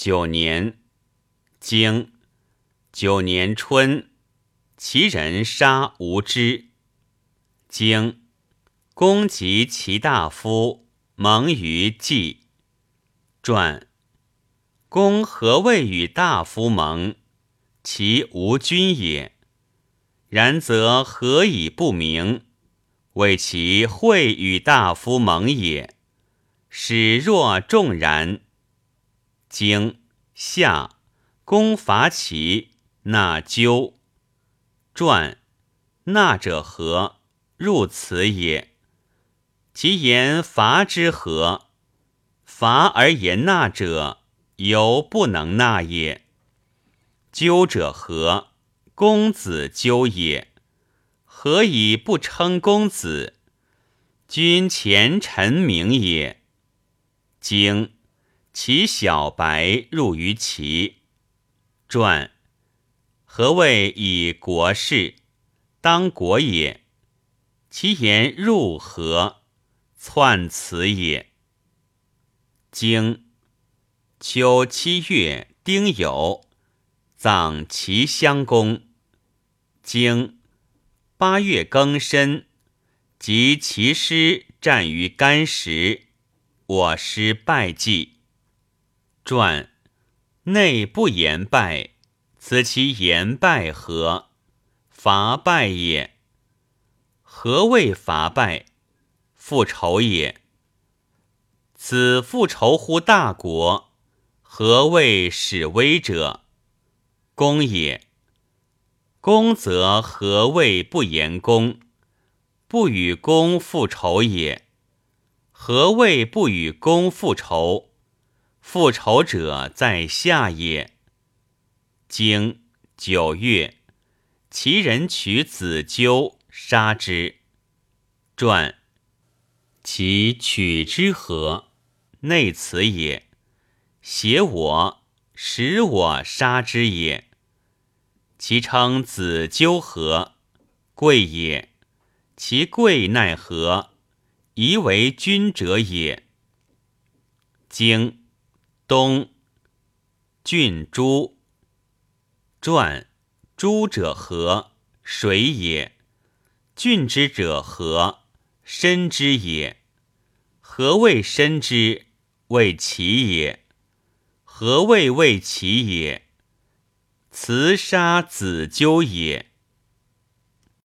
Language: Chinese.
九年，经九年春，齐人杀无之。经公及其大夫蒙于季。传公何谓与大夫盟？其无君也。然则何以不明？谓其会与大夫盟也。使若众然。经夏，公伐齐，纳纠。传纳者何？入此也。其言伐之何？伐而言纳者，犹不能纳也。纠者何？公子纠也。何以不称公子？君前臣名也。经。其小白入于齐。传何谓以国事？当国也。其言入何？篡此也。经秋七月丁酉，葬齐襄公。经八月庚申，及其师战于干石，我师败绩。传内不言败，此其言败何？伐败也。何谓伐败？复仇也。此复仇乎大国？何谓使威者？公也。公则何谓不言公？不与公复仇也。何谓不与公复仇？复仇者在下也。经九月，其人取子纠杀之。传其取之何？内此也。挟我，使我杀之也。其称子纠何？贵也。其贵奈何？宜为君者也。经。东郡诸传诸者何？水也。郡之者何？深之也。何谓深之？谓其也。何谓谓其也？辞杀子纠也。